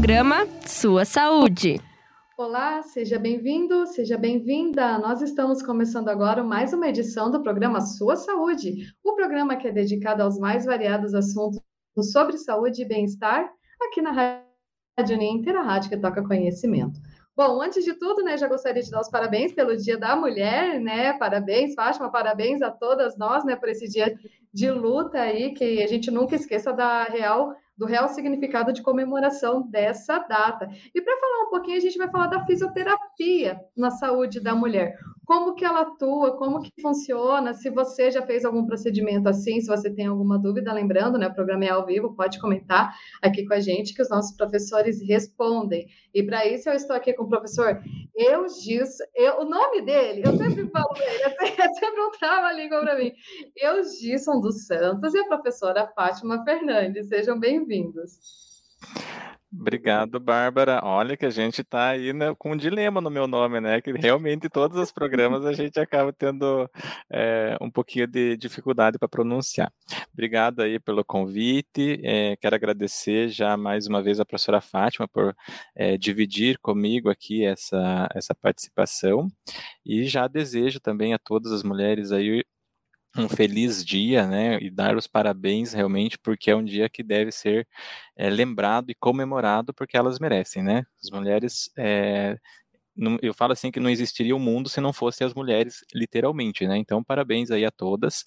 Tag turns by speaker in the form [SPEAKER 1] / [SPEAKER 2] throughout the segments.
[SPEAKER 1] programa Sua Saúde.
[SPEAKER 2] Olá, seja bem-vindo, seja bem-vinda. Nós estamos começando agora mais uma edição do programa Sua Saúde, o programa que é dedicado aos mais variados assuntos sobre saúde e bem-estar aqui na Rádio Ninter, a rádio que toca conhecimento. Bom, antes de tudo, né, já gostaria de dar os parabéns pelo Dia da Mulher, né? Parabéns, Fátima, parabéns a todas nós, né, por esse dia de luta aí, que a gente nunca esqueça da real do real significado de comemoração dessa data. E para falar um pouquinho, a gente vai falar da fisioterapia na saúde da mulher como que ela atua, como que funciona, se você já fez algum procedimento assim, se você tem alguma dúvida, lembrando, né, o programa é ao vivo, pode comentar aqui com a gente que os nossos professores respondem. E para isso eu estou aqui com o professor Eugis, eu, o nome dele, eu sempre falo ele, sempre um trava-língua para mim, Eugison dos Santos e a professora Fátima Fernandes, sejam bem-vindos.
[SPEAKER 3] Obrigado, Bárbara. Olha que a gente está aí né, com um dilema no meu nome, né? Que realmente todos os programas a gente acaba tendo é, um pouquinho de dificuldade para pronunciar. Obrigado aí pelo convite. É, quero agradecer já mais uma vez a professora Fátima por é, dividir comigo aqui essa, essa participação. E já desejo também a todas as mulheres aí um feliz dia, né, e dar os parabéns realmente, porque é um dia que deve ser é, lembrado e comemorado, porque elas merecem, né? As mulheres, é, não, eu falo assim que não existiria o um mundo se não fossem as mulheres, literalmente, né? Então, parabéns aí a todas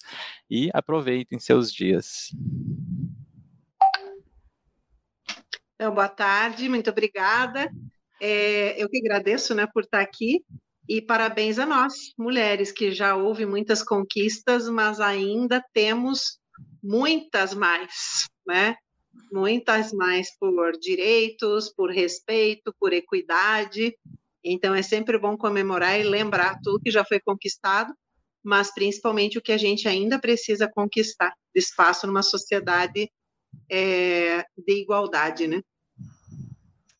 [SPEAKER 3] e aproveitem seus dias.
[SPEAKER 4] Então, boa tarde, muito obrigada. É, eu que agradeço, né, por estar aqui e parabéns a nós, mulheres, que já houve muitas conquistas, mas ainda temos muitas mais, né? Muitas mais por direitos, por respeito, por equidade. Então é sempre bom comemorar e lembrar tudo que já foi conquistado, mas principalmente o que a gente ainda precisa conquistar, espaço numa sociedade é, de igualdade, né?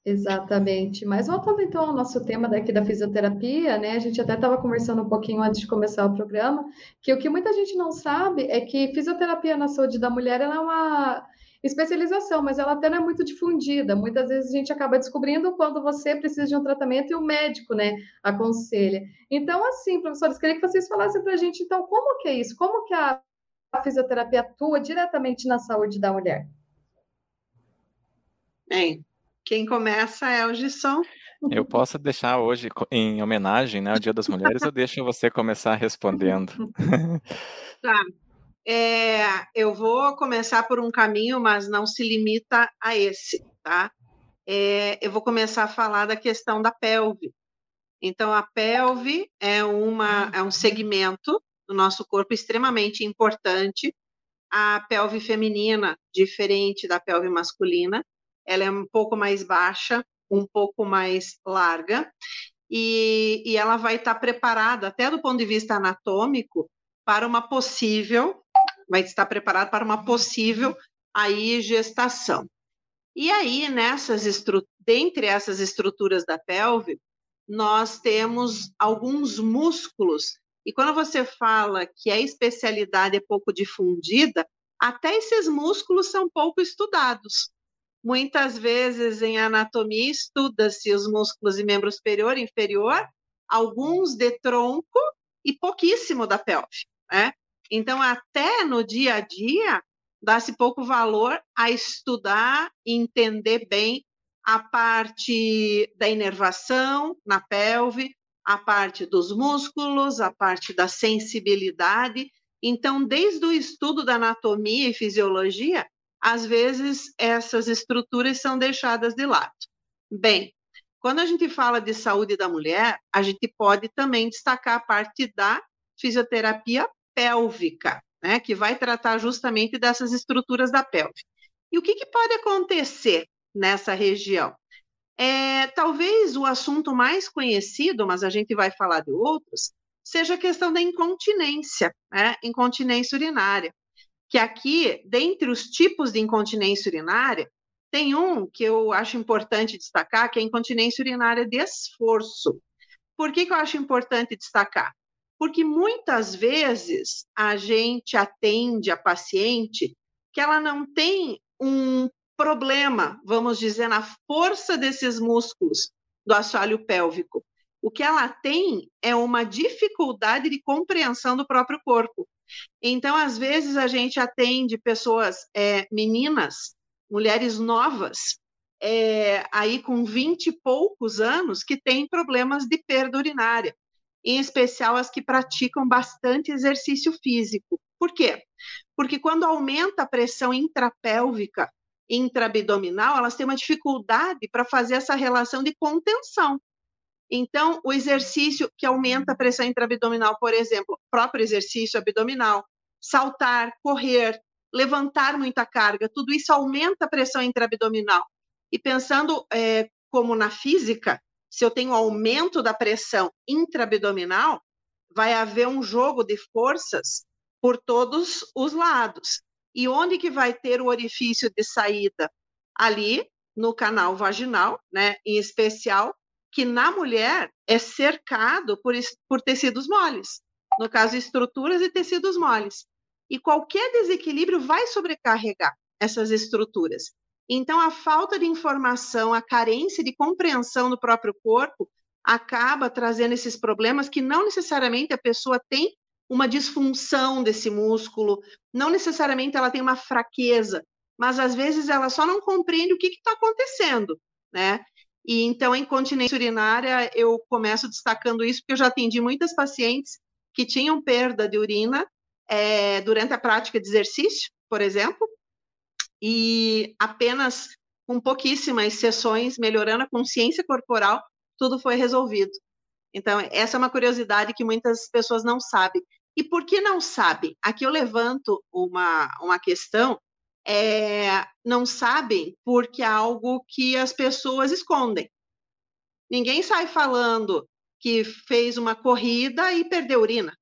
[SPEAKER 2] Exatamente. Mas voltando então ao nosso tema daqui da fisioterapia, né? A gente até estava conversando um pouquinho antes de começar o programa, que o que muita gente não sabe é que fisioterapia na saúde da mulher é uma especialização, mas ela até não é muito difundida. Muitas vezes a gente acaba descobrindo quando você precisa de um tratamento e o médico, né, aconselha. Então, assim, professores, queria que vocês falassem para a gente, então, como que é isso? Como que a fisioterapia atua diretamente na saúde da mulher?
[SPEAKER 4] Bem, quem começa é o Gisson.
[SPEAKER 3] Eu posso deixar hoje, em homenagem né, ao Dia das Mulheres, eu deixo você começar respondendo.
[SPEAKER 4] Tá. É, eu vou começar por um caminho, mas não se limita a esse, tá? É, eu vou começar a falar da questão da pelve. Então, a pelve é, uma, é um segmento do nosso corpo extremamente importante. A pelve feminina, diferente da pelve masculina, ela é um pouco mais baixa, um pouco mais larga, e, e ela vai estar preparada, até do ponto de vista anatômico, para uma possível, vai estar preparada para uma possível aí gestação. E aí, nessas dentre essas estruturas da pelve, nós temos alguns músculos. E quando você fala que a especialidade é pouco difundida, até esses músculos são pouco estudados. Muitas vezes em anatomia estuda-se os músculos e membro superior e inferior, alguns de tronco e pouquíssimo da pelve, né? Então, até no dia a dia, dá-se pouco valor a estudar entender bem a parte da inervação na pelve, a parte dos músculos, a parte da sensibilidade. Então, desde o estudo da anatomia e fisiologia, às vezes essas estruturas são deixadas de lado. Bem, quando a gente fala de saúde da mulher, a gente pode também destacar a parte da fisioterapia pélvica, né, que vai tratar justamente dessas estruturas da pelve. E o que, que pode acontecer nessa região? É, talvez o assunto mais conhecido, mas a gente vai falar de outros, seja a questão da incontinência, né, incontinência urinária que aqui, dentre os tipos de incontinência urinária, tem um que eu acho importante destacar, que é a incontinência urinária de esforço. Por que, que eu acho importante destacar? Porque muitas vezes a gente atende a paciente que ela não tem um problema, vamos dizer, na força desses músculos do assoalho pélvico. O que ela tem é uma dificuldade de compreensão do próprio corpo. Então, às vezes, a gente atende pessoas, é, meninas, mulheres novas, é, aí com 20 e poucos anos, que têm problemas de perda urinária, em especial as que praticam bastante exercício físico. Por quê? Porque quando aumenta a pressão intrapélvica, intraabdominal, elas têm uma dificuldade para fazer essa relação de contenção. Então, o exercício que aumenta a pressão intraabdominal, por exemplo, próprio exercício abdominal, saltar, correr, levantar muita carga, tudo isso aumenta a pressão intraabdominal. E pensando é, como na física, se eu tenho aumento da pressão intraabdominal, vai haver um jogo de forças por todos os lados. E onde que vai ter o orifício de saída? Ali no canal vaginal, né, em especial, que na mulher é cercado por, por tecidos moles, no caso, estruturas e tecidos moles. E qualquer desequilíbrio vai sobrecarregar essas estruturas. Então, a falta de informação, a carência de compreensão do próprio corpo acaba trazendo esses problemas que não necessariamente a pessoa tem uma disfunção desse músculo, não necessariamente ela tem uma fraqueza, mas às vezes ela só não compreende o que está acontecendo, né? E então, a incontinência urinária, eu começo destacando isso, porque eu já atendi muitas pacientes que tinham perda de urina é, durante a prática de exercício, por exemplo, e apenas com pouquíssimas sessões, melhorando a consciência corporal, tudo foi resolvido. Então, essa é uma curiosidade que muitas pessoas não sabem. E por que não sabem? Aqui eu levanto uma, uma questão, é, não sabem porque é algo que as pessoas escondem. Ninguém sai falando que fez uma corrida e perdeu urina,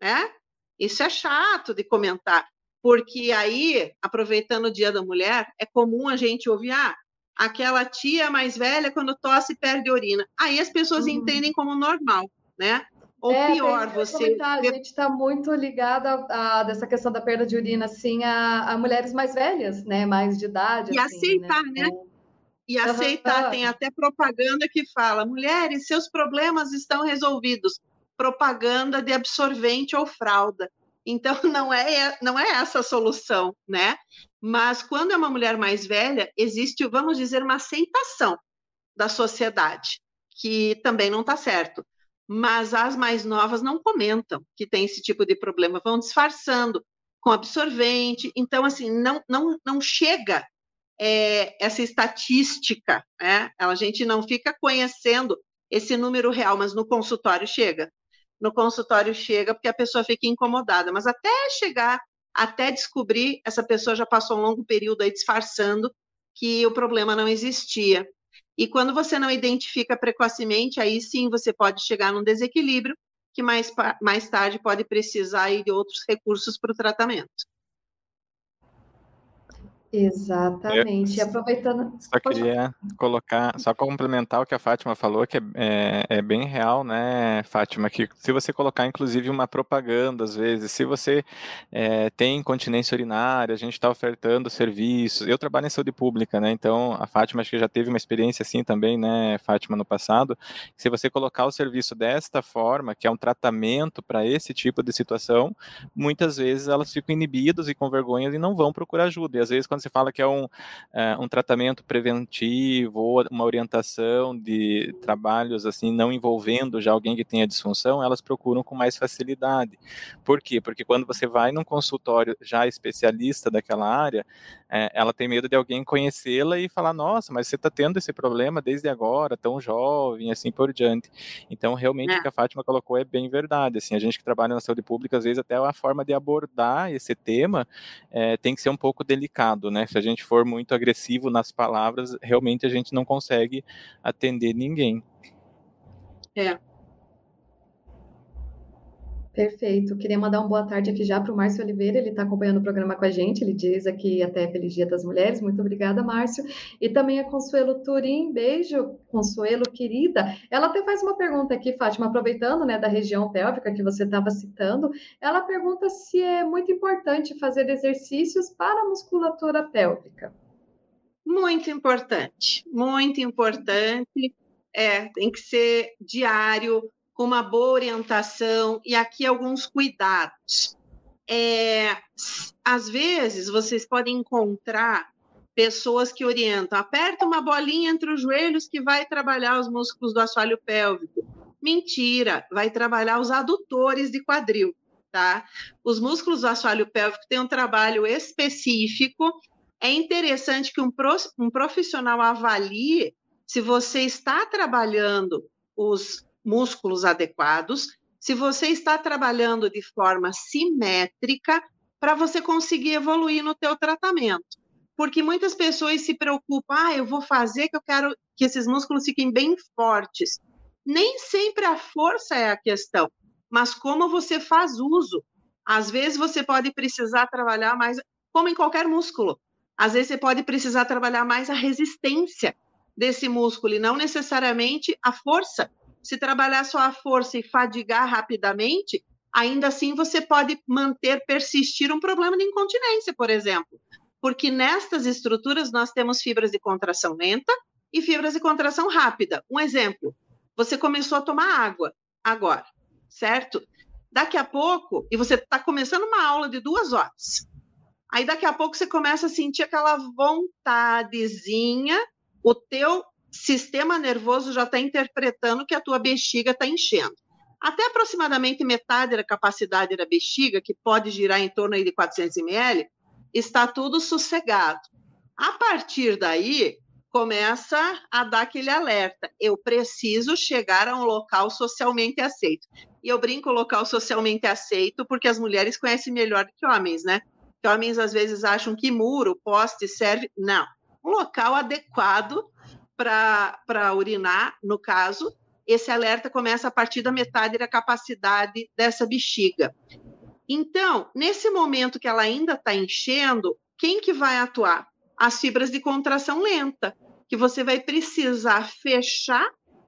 [SPEAKER 4] né? Isso é chato de comentar porque aí, aproveitando o Dia da Mulher, é comum a gente ouvir, ah, aquela tia mais velha, quando tosse, perde urina. Aí as pessoas uhum. entendem como normal, né? Ou é, pior, você.
[SPEAKER 2] A gente está muito ligada a, a, dessa questão da perda de urina, assim, a, a mulheres mais velhas, né? Mais de idade.
[SPEAKER 4] E assim, aceitar, né? né? Então, e aceitar, tem até propaganda que fala: mulheres, seus problemas estão resolvidos. Propaganda de absorvente ou fralda. Então, não é, não é essa a solução, né? Mas quando é uma mulher mais velha, existe, vamos dizer, uma aceitação da sociedade, que também não está certo. Mas as mais novas não comentam que tem esse tipo de problema, vão disfarçando com absorvente. Então, assim, não, não, não chega é, essa estatística, né? A gente não fica conhecendo esse número real, mas no consultório chega no consultório chega porque a pessoa fica incomodada, mas até chegar, até descobrir, essa pessoa já passou um longo período aí disfarçando que o problema não existia. E quando você não identifica precocemente, aí sim você pode chegar num desequilíbrio que mais, mais tarde pode precisar de outros recursos para o tratamento.
[SPEAKER 2] Exatamente. Eu aproveitando.
[SPEAKER 3] Só queria colocar, só complementar o que a Fátima falou, que é, é, é, bem real, né, Fátima? Que se você colocar, inclusive, uma propaganda, às vezes, se você é, tem incontinência urinária, a gente está ofertando serviços. Eu trabalho em saúde pública, né? Então, a Fátima acho que já teve uma experiência assim também, né, Fátima, no passado. Se você colocar o serviço desta forma, que é um tratamento para esse tipo de situação, muitas vezes elas ficam inibidas e com vergonha e não vão procurar ajuda. E às vezes, quando você fala que é um, é, um tratamento preventivo ou uma orientação de trabalhos assim, não envolvendo já alguém que tenha disfunção, elas procuram com mais facilidade. Por quê? Porque quando você vai num consultório já especialista daquela área, é, ela tem medo de alguém conhecê-la e falar, nossa, mas você está tendo esse problema desde agora, tão jovem, assim por diante. Então, realmente, é. o que a Fátima colocou é bem verdade. Assim, a gente que trabalha na saúde pública, às vezes até a forma de abordar esse tema é, tem que ser um pouco delicado, né? Se a gente for muito agressivo nas palavras, realmente a gente não consegue atender ninguém.
[SPEAKER 4] É.
[SPEAKER 2] Perfeito. Queria mandar uma boa tarde aqui já para o Márcio Oliveira, ele está acompanhando o programa com a gente, ele diz aqui até Feliz Dia das Mulheres, muito obrigada, Márcio. E também a Consuelo Turim, beijo, Consuelo querida. Ela até faz uma pergunta aqui, Fátima, aproveitando né, da região pélvica que você estava citando, ela pergunta se é muito importante fazer exercícios para a musculatura pélvica.
[SPEAKER 4] Muito importante, muito importante. É, tem que ser diário, com uma boa orientação e aqui alguns cuidados. É, às vezes vocês podem encontrar pessoas que orientam, aperta uma bolinha entre os joelhos que vai trabalhar os músculos do assoalho pélvico. Mentira, vai trabalhar os adutores de quadril, tá? Os músculos do assoalho pélvico têm um trabalho específico. É interessante que um, um profissional avalie se você está trabalhando os músculos adequados, se você está trabalhando de forma simétrica para você conseguir evoluir no teu tratamento. Porque muitas pessoas se preocupam, ah, eu vou fazer que eu quero que esses músculos fiquem bem fortes. Nem sempre a força é a questão, mas como você faz uso. Às vezes você pode precisar trabalhar mais, como em qualquer músculo. Às vezes você pode precisar trabalhar mais a resistência desse músculo e não necessariamente a força se trabalhar só a força e fadigar rapidamente, ainda assim você pode manter, persistir um problema de incontinência, por exemplo. Porque nestas estruturas nós temos fibras de contração lenta e fibras de contração rápida. Um exemplo, você começou a tomar água agora, certo? Daqui a pouco, e você está começando uma aula de duas horas. Aí daqui a pouco você começa a sentir aquela vontadezinha, o teu sistema nervoso já está interpretando que a tua bexiga está enchendo. Até aproximadamente metade da capacidade da bexiga, que pode girar em torno de 400 ml, está tudo sossegado. A partir daí, começa a dar aquele alerta. Eu preciso chegar a um local socialmente aceito. E eu brinco local socialmente aceito porque as mulheres conhecem melhor do que homens, né? Que homens às vezes acham que muro, poste serve. Não. Um local adequado para urinar, no caso, esse alerta começa a partir da metade da capacidade dessa bexiga. Então, nesse momento que ela ainda está enchendo, quem que vai atuar? As fibras de contração lenta, que você vai precisar fechar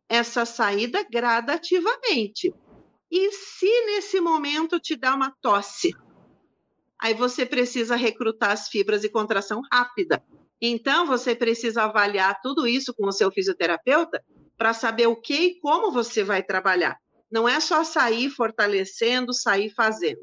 [SPEAKER 4] essa saída gradativamente. E se nesse momento te dá uma tosse, aí você precisa recrutar as fibras de contração rápida, então, você precisa avaliar tudo isso com o seu fisioterapeuta para saber o que e como você vai trabalhar. Não é só sair fortalecendo, sair fazendo.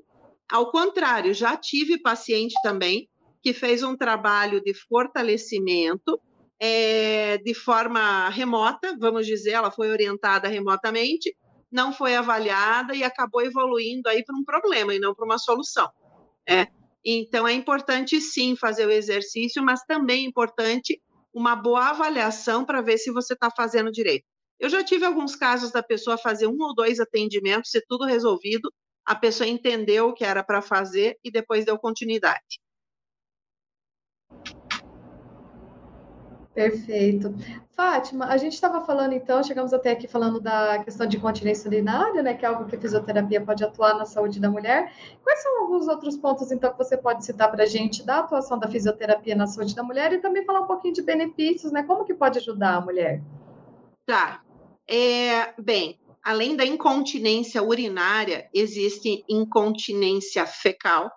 [SPEAKER 4] Ao contrário, já tive paciente também que fez um trabalho de fortalecimento é, de forma remota, vamos dizer, ela foi orientada remotamente, não foi avaliada e acabou evoluindo aí para um problema e não para uma solução. É. Então, é importante sim fazer o exercício, mas também é importante uma boa avaliação para ver se você está fazendo direito. Eu já tive alguns casos da pessoa fazer um ou dois atendimentos, ser tudo resolvido, a pessoa entendeu o que era para fazer e depois deu continuidade.
[SPEAKER 2] Perfeito. Fátima, a gente estava falando então, chegamos até aqui falando da questão de continência urinária, né, que é algo que a fisioterapia pode atuar na saúde da mulher. Quais são alguns outros pontos então que você pode citar para a gente da atuação da fisioterapia na saúde da mulher e também falar um pouquinho de benefícios, né? Como que pode ajudar a mulher?
[SPEAKER 4] Tá. É, bem, além da incontinência urinária, existe incontinência fecal,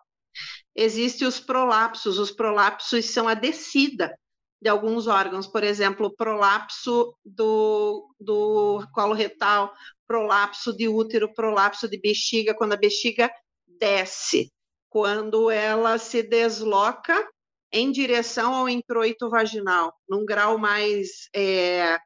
[SPEAKER 4] existem os prolapsos. Os prolapsos são a descida de alguns órgãos, por exemplo, prolapso do, do colo retal, prolapso de útero, prolapso de bexiga, quando a bexiga desce, quando ela se desloca em direção ao introito vaginal, num grau mais é,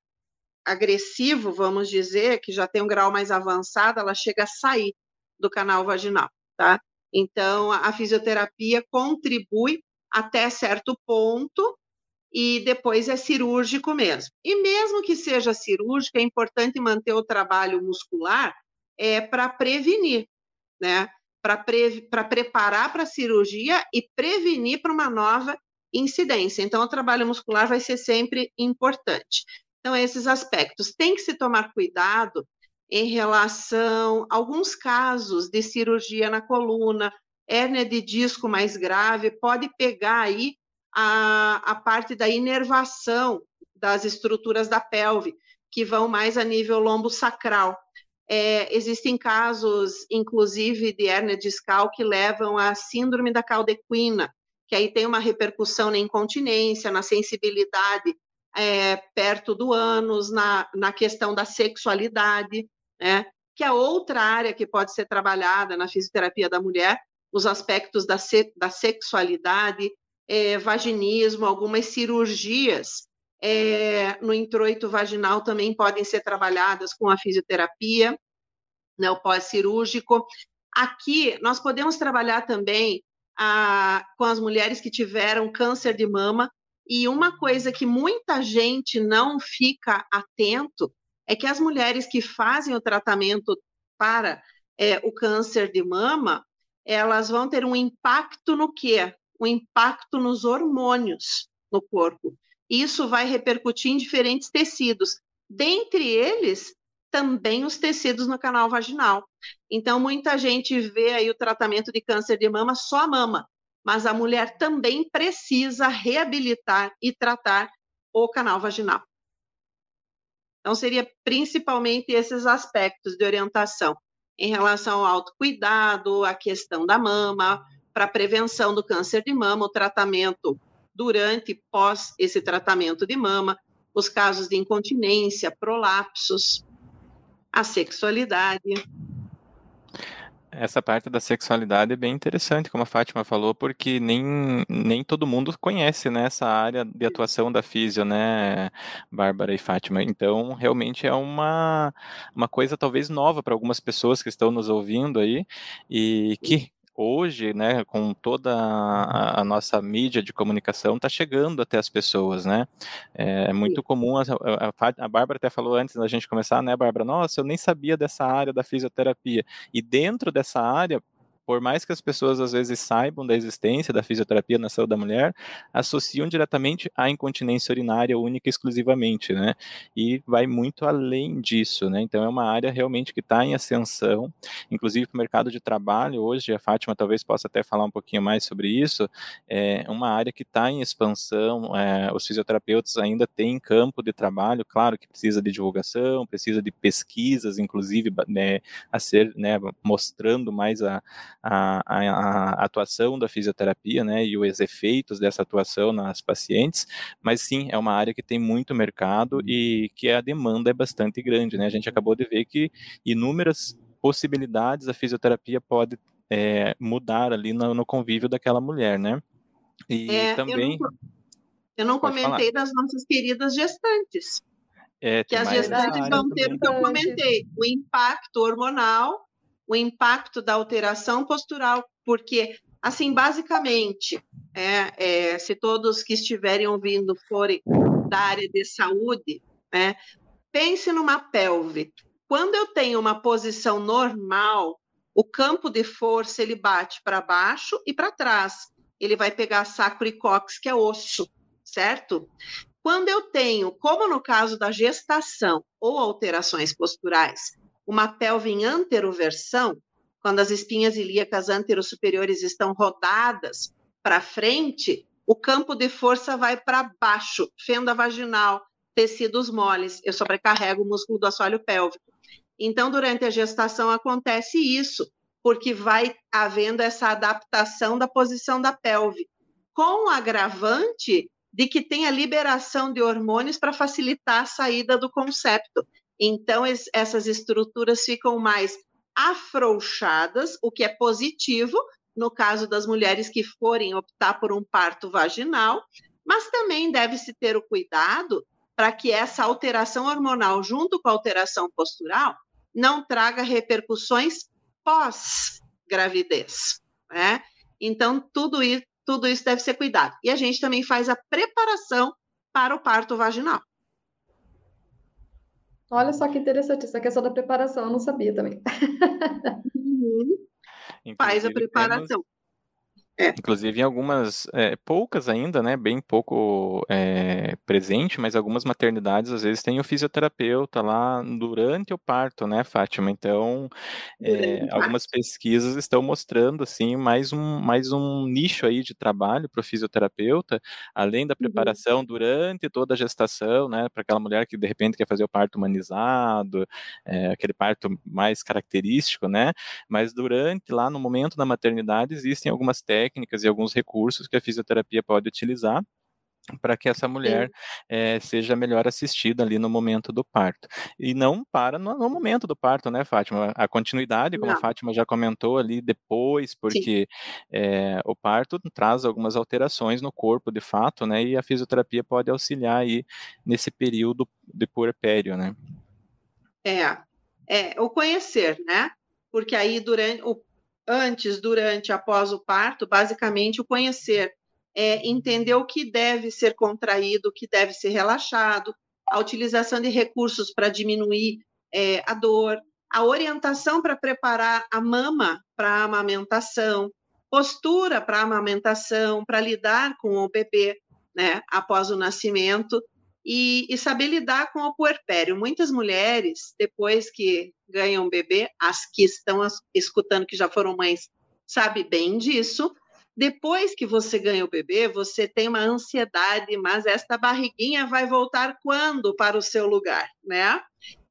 [SPEAKER 4] agressivo, vamos dizer, que já tem um grau mais avançado, ela chega a sair do canal vaginal, tá? Então, a fisioterapia contribui até certo ponto e depois é cirúrgico mesmo. E mesmo que seja cirúrgico, é importante manter o trabalho muscular é, para prevenir, né? Para pre preparar para a cirurgia e prevenir para uma nova incidência. Então, o trabalho muscular vai ser sempre importante. Então, esses aspectos. Tem que se tomar cuidado em relação a alguns casos de cirurgia na coluna, hérnia de disco mais grave, pode pegar aí a, a parte da inervação das estruturas da pelve, que vão mais a nível lombo-sacral. É, existem casos, inclusive, de hérnia discal que levam à síndrome da caldequina, que aí tem uma repercussão na incontinência, na sensibilidade é, perto do ânus, na, na questão da sexualidade, né? que é outra área que pode ser trabalhada na fisioterapia da mulher, os aspectos da, se, da sexualidade, é, vaginismo, algumas cirurgias é, no introito vaginal também podem ser trabalhadas com a fisioterapia, né, o pós-cirúrgico. Aqui, nós podemos trabalhar também a, com as mulheres que tiveram câncer de mama, e uma coisa que muita gente não fica atento é que as mulheres que fazem o tratamento para é, o câncer de mama, elas vão ter um impacto no quê? Um impacto nos hormônios no corpo. Isso vai repercutir em diferentes tecidos, dentre eles também os tecidos no canal vaginal. Então, muita gente vê aí o tratamento de câncer de mama só a mama, mas a mulher também precisa reabilitar e tratar o canal vaginal. Então, seria principalmente esses aspectos de orientação em relação ao autocuidado, a questão da mama, para prevenção do câncer de mama, o tratamento durante e pós esse tratamento de mama, os casos de incontinência, prolapsos, a sexualidade
[SPEAKER 3] essa parte da sexualidade é bem interessante, como a Fátima falou, porque nem, nem todo mundo conhece né, essa área de atuação da físio, né, Bárbara e Fátima. Então, realmente é uma, uma coisa talvez nova para algumas pessoas que estão nos ouvindo aí e que hoje, né, com toda a, a nossa mídia de comunicação, está chegando até as pessoas, né? É, muito Sim. comum, a, a, a Bárbara até falou antes da gente começar, né, Bárbara? Nossa, eu nem sabia dessa área da fisioterapia. E dentro dessa área, por mais que as pessoas às vezes saibam da existência da fisioterapia na saúde da mulher, associam diretamente à incontinência urinária única e exclusivamente, né? E vai muito além disso, né? Então é uma área realmente que está em ascensão, inclusive para o mercado de trabalho hoje, a Fátima talvez possa até falar um pouquinho mais sobre isso, é uma área que está em expansão, é, os fisioterapeutas ainda têm campo de trabalho, claro que precisa de divulgação, precisa de pesquisas, inclusive, né, a ser, né, mostrando mais a a, a, a, atuação da fisioterapia, né, e os efeitos dessa atuação nas pacientes, mas sim, é uma área que tem muito mercado e que a demanda é bastante grande, né, a gente acabou de ver que inúmeras possibilidades a fisioterapia pode é, mudar ali no, no, convívio daquela mulher, né,
[SPEAKER 4] e é, também... Eu não, eu não comentei falar. das nossas queridas gestantes, é, que as gestantes vão ter o que eu comentei, o impacto hormonal o impacto da alteração postural, porque, assim, basicamente, é, é, se todos que estiverem ouvindo forem da área de saúde, né, pense numa pelve. Quando eu tenho uma posição normal, o campo de força ele bate para baixo e para trás. Ele vai pegar sacro e cox, que é osso, certo? Quando eu tenho, como no caso da gestação ou alterações posturais, uma pelve em anteroversão, quando as espinhas ilíacas anterosuperiores estão rodadas para frente, o campo de força vai para baixo, fenda vaginal, tecidos moles. Eu sobrecarrego o músculo do assoalho pélvico. Então, durante a gestação acontece isso, porque vai havendo essa adaptação da posição da pelve, com o agravante de que tem a liberação de hormônios para facilitar a saída do concepto. Então, es, essas estruturas ficam mais afrouxadas, o que é positivo no caso das mulheres que forem optar por um parto vaginal, mas também deve-se ter o cuidado para que essa alteração hormonal, junto com a alteração postural, não traga repercussões pós-gravidez. Né? Então, tudo isso, tudo isso deve ser cuidado. E a gente também faz a preparação para o parto vaginal.
[SPEAKER 2] Olha só que interessante, essa questão da preparação, eu não sabia também.
[SPEAKER 4] Uhum. Faz a preparação. Temos,
[SPEAKER 3] é. Inclusive em algumas, é, poucas ainda, né, bem pouco é, presente, mas algumas maternidades às vezes tem o fisioterapeuta lá durante o parto, né, Fátima? Então, é, algumas pesquisas estão mostrando, assim, mais um, mais um nicho aí de trabalho para o fisioterapeuta, além da uhum. preparação uhum. durante toda a gestação, né, para aquela mulher que de repente quer fazer o parto humanizado, é, aquele parto mais característico, né, mas durante, lá no momento da maternidade, existem algumas técnicas técnicas e alguns recursos que a fisioterapia pode utilizar para que essa mulher é, seja melhor assistida ali no momento do parto. E não para no, no momento do parto, né, Fátima? A continuidade, como não. a Fátima já comentou ali depois, porque é, o parto traz algumas alterações no corpo, de fato, né? E a fisioterapia pode auxiliar aí nesse período de puerpério, né?
[SPEAKER 4] É, é o conhecer, né? Porque aí durante o antes, durante, após o parto, basicamente o conhecer. É, entender o que deve ser contraído, o que deve ser relaxado, a utilização de recursos para diminuir é, a dor, a orientação para preparar a mama para a amamentação, postura para a amamentação, para lidar com o bebê né, após o nascimento e, e, saber lidar com o puerpério. Muitas mulheres, depois que ganham bebê, as que estão escutando que já foram mães, sabem bem disso, depois que você ganha o bebê, você tem uma ansiedade, mas esta barriguinha vai voltar quando para o seu lugar, né?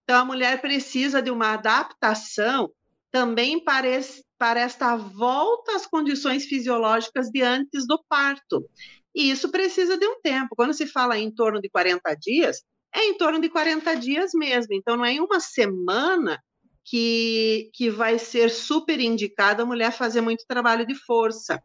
[SPEAKER 4] Então a mulher precisa de uma adaptação também para, esse, para esta volta às condições fisiológicas de antes do parto. E isso precisa de um tempo. Quando se fala em torno de 40 dias, é em torno de 40 dias mesmo. Então não é em uma semana que, que vai ser super indicado a mulher fazer muito trabalho de força.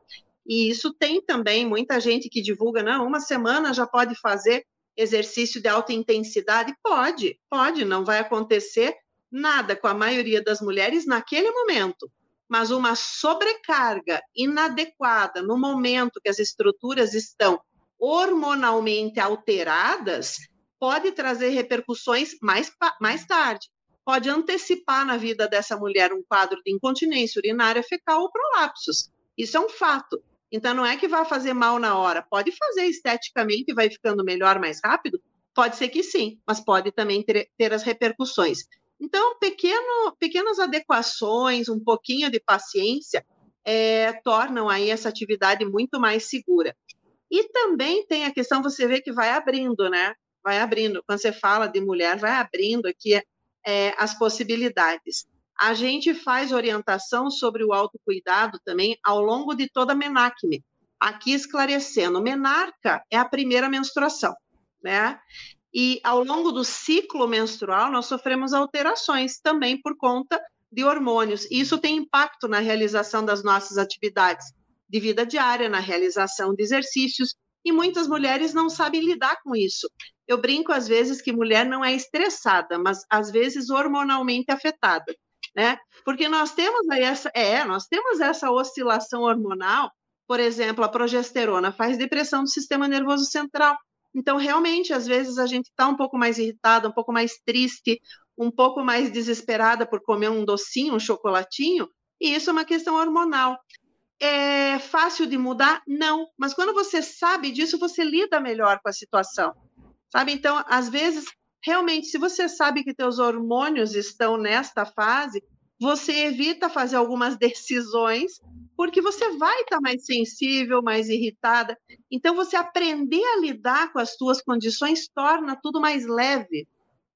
[SPEAKER 4] E isso tem também muita gente que divulga, não, uma semana já pode fazer exercício de alta intensidade? Pode, pode, não vai acontecer nada com a maioria das mulheres naquele momento. Mas uma sobrecarga inadequada no momento que as estruturas estão hormonalmente alteradas pode trazer repercussões mais, mais tarde. Pode antecipar na vida dessa mulher um quadro de incontinência urinária fecal ou prolapsos. Isso é um fato. Então, não é que vai fazer mal na hora. Pode fazer esteticamente e vai ficando melhor mais rápido? Pode ser que sim, mas pode também ter, ter as repercussões. Então, pequeno, pequenas adequações, um pouquinho de paciência, é, tornam aí essa atividade muito mais segura. E também tem a questão, você vê que vai abrindo, né? Vai abrindo. Quando você fala de mulher, vai abrindo aqui é, as possibilidades. A gente faz orientação sobre o autocuidado também ao longo de toda a menacme. Aqui esclarecendo, menarca é a primeira menstruação, né? E ao longo do ciclo menstrual, nós sofremos alterações também por conta de hormônios. E isso tem impacto na realização das nossas atividades de vida diária, na realização de exercícios, e muitas mulheres não sabem lidar com isso. Eu brinco às vezes que mulher não é estressada, mas às vezes hormonalmente afetada né? Porque nós temos aí essa, é, nós temos essa oscilação hormonal, por exemplo, a progesterona faz depressão do sistema nervoso central. Então, realmente, às vezes a gente está um pouco mais irritada, um pouco mais triste, um pouco mais desesperada por comer um docinho, um chocolatinho, e isso é uma questão hormonal. É fácil de mudar? Não, mas quando você sabe disso, você lida melhor com a situação. Sabe? Então, às vezes, realmente, se você sabe que teus hormônios estão nesta fase, você evita fazer algumas decisões, porque você vai estar mais sensível, mais irritada. Então, você aprender a lidar com as suas condições torna tudo mais leve,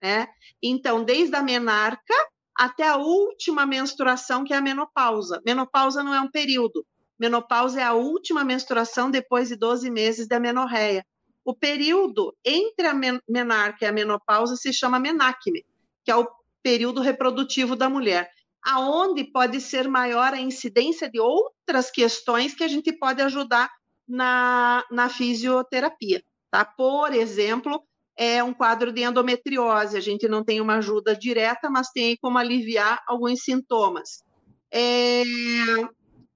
[SPEAKER 4] né? Então, desde a menarca até a última menstruação, que é a menopausa. Menopausa não é um período. Menopausa é a última menstruação depois de 12 meses da menorreia. O período entre a menarca e a menopausa se chama menacme, que é o período reprodutivo da mulher, aonde pode ser maior a incidência de outras questões que a gente pode ajudar na, na fisioterapia. Tá? Por exemplo, é um quadro de endometriose, a gente não tem uma ajuda direta, mas tem como aliviar alguns sintomas. É,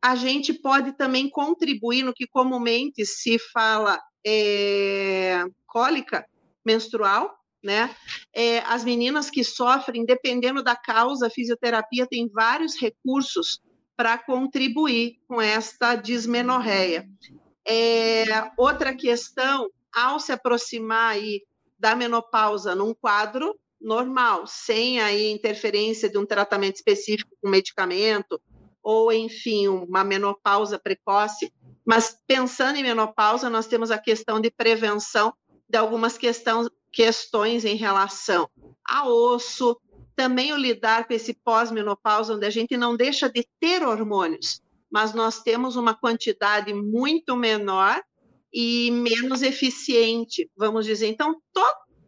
[SPEAKER 4] a gente pode também contribuir no que comumente se fala é, cólica menstrual, né? É, as meninas que sofrem, dependendo da causa, a fisioterapia tem vários recursos para contribuir com esta dismenorreia. É, outra questão, ao se aproximar aí da menopausa num quadro normal, sem aí interferência de um tratamento específico com medicamento, ou enfim, uma menopausa precoce, mas pensando em menopausa, nós temos a questão de prevenção de algumas questão, questões em relação a osso, também o lidar com esse pós-menopausa, onde a gente não deixa de ter hormônios, mas nós temos uma quantidade muito menor e menos eficiente, vamos dizer. Então,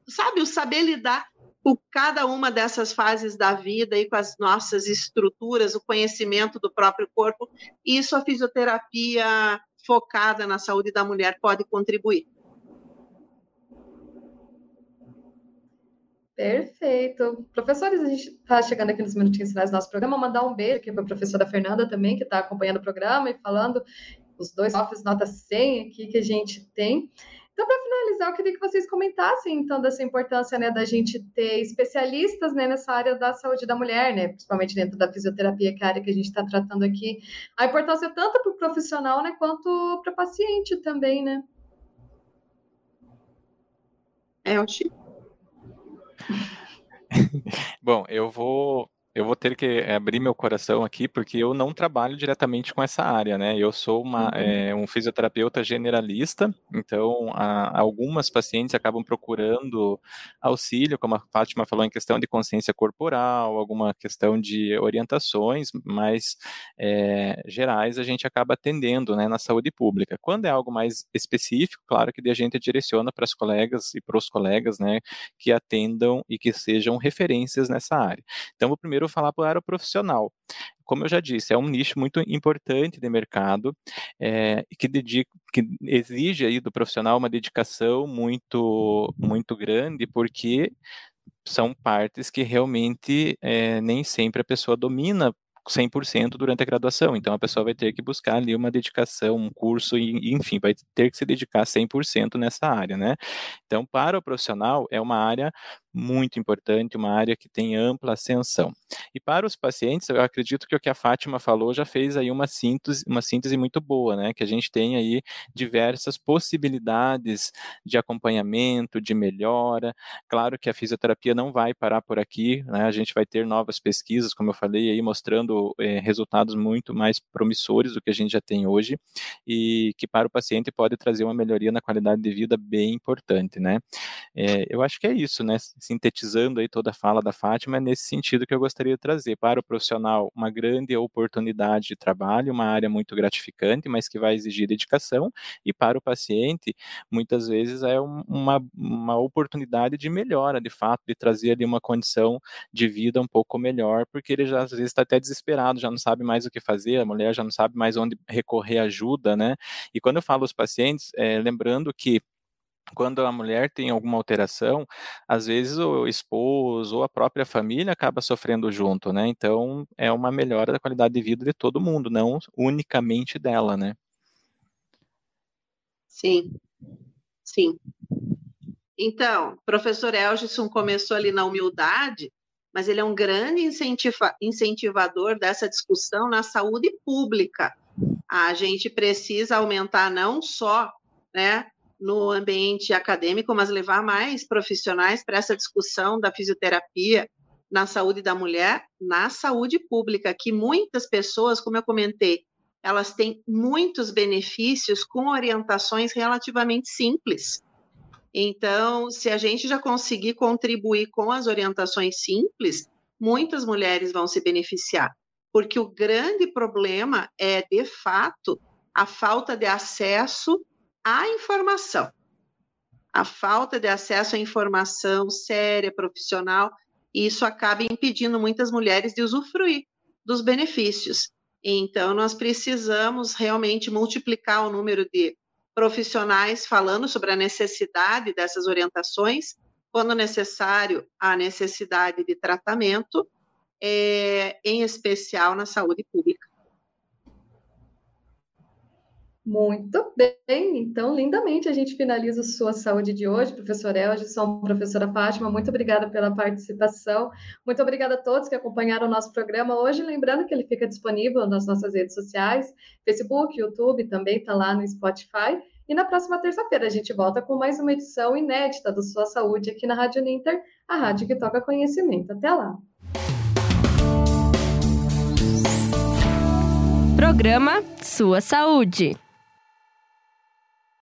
[SPEAKER 4] sabe, o saber lidar com cada uma dessas fases da vida e com as nossas estruturas, o conhecimento do próprio corpo, isso a fisioterapia focada na saúde da mulher pode contribuir.
[SPEAKER 2] Perfeito. Professores, a gente está chegando aqui nos minutinhos finais do nosso programa. Mandar um beijo aqui para a professora Fernanda também, que está acompanhando o programa e falando os dois offs nota 100 aqui que a gente tem. Então, para finalizar, eu queria que vocês comentassem, então, dessa importância, né, da gente ter especialistas, né, nessa área da saúde da mulher, né, principalmente dentro da fisioterapia, que é a área que a gente está tratando aqui. A importância tanto para o profissional, né, quanto para o paciente também, né?
[SPEAKER 4] É, o Chico.
[SPEAKER 3] Bom, eu vou eu vou ter que eh, abrir meu coração aqui, porque eu não trabalho diretamente com essa área, né? Eu sou uma, uhum. é, um fisioterapeuta generalista, então a, algumas pacientes acabam procurando auxílio, como a Fátima falou, em questão de consciência corporal, alguma questão de orientações mais é, gerais, a gente acaba atendendo né, na saúde pública. Quando é algo mais específico, claro que a gente direciona para as colegas e para os colegas né, que atendam e que sejam referências nessa área. Então, o primeiro falar para o profissional. Como eu já disse, é um nicho muito importante de mercado é, que, dedica, que exige aí do profissional uma dedicação muito, muito grande, porque são partes que realmente é, nem sempre a pessoa domina 100% durante a graduação. Então, a pessoa vai ter que buscar ali uma dedicação, um curso, e, enfim, vai ter que se dedicar 100% nessa área, né? Então, para o profissional, é uma área muito importante, uma área que tem ampla ascensão. E para os pacientes, eu acredito que o que a Fátima falou já fez aí uma síntese, uma síntese muito boa, né? Que a gente tem aí diversas possibilidades de acompanhamento, de melhora. Claro que a fisioterapia não vai parar por aqui, né? A gente vai ter novas pesquisas, como eu falei aí, mostrando é, resultados muito mais promissores do que a gente já tem hoje e que para o paciente pode trazer uma melhoria na qualidade de vida bem importante, né? É, eu acho que é isso, né? Sintetizando aí toda a fala da Fátima, é nesse sentido que eu gostaria de trazer para o profissional uma grande oportunidade de trabalho, uma área muito gratificante, mas que vai exigir dedicação, e para o paciente, muitas vezes é uma, uma oportunidade de melhora, de fato, de trazer ali uma condição de vida um pouco melhor, porque ele já às vezes está até desesperado, já não sabe mais o que fazer, a mulher já não sabe mais onde recorrer ajuda, né? E quando eu falo aos pacientes, é, lembrando que quando a mulher tem alguma alteração, às vezes o esposo ou a própria família acaba sofrendo junto, né? Então é uma melhora da qualidade de vida de todo mundo, não unicamente dela, né?
[SPEAKER 4] Sim, sim. Então, professor Elgison começou ali na humildade, mas ele é um grande incentiva incentivador dessa discussão na saúde pública. A gente precisa aumentar não só né, no ambiente acadêmico, mas levar mais profissionais para essa discussão da fisioterapia na saúde da mulher, na saúde pública, que muitas pessoas, como eu comentei, elas têm muitos benefícios com orientações relativamente simples. Então, se a gente já conseguir contribuir com as orientações simples, muitas mulheres vão se beneficiar, porque o grande problema é, de fato, a falta de acesso à informação. A falta de acesso à informação séria, profissional, isso acaba impedindo muitas mulheres de usufruir dos benefícios. Então, nós precisamos realmente multiplicar o número de profissionais falando sobre a necessidade dessas orientações, quando necessário, a necessidade de tratamento, é, em especial na saúde pública.
[SPEAKER 2] Muito bem, então, lindamente a gente finaliza o Sua Saúde de hoje. Professor Elgison, professora Fátima, muito obrigada pela participação. Muito obrigada a todos que acompanharam o nosso programa hoje. Lembrando que ele fica disponível nas nossas redes sociais, Facebook, YouTube, também está lá no Spotify. E na próxima terça-feira a gente volta com mais uma edição inédita do Sua Saúde aqui na Rádio Ninter, a rádio que toca conhecimento. Até lá!
[SPEAKER 1] Programa Sua Saúde.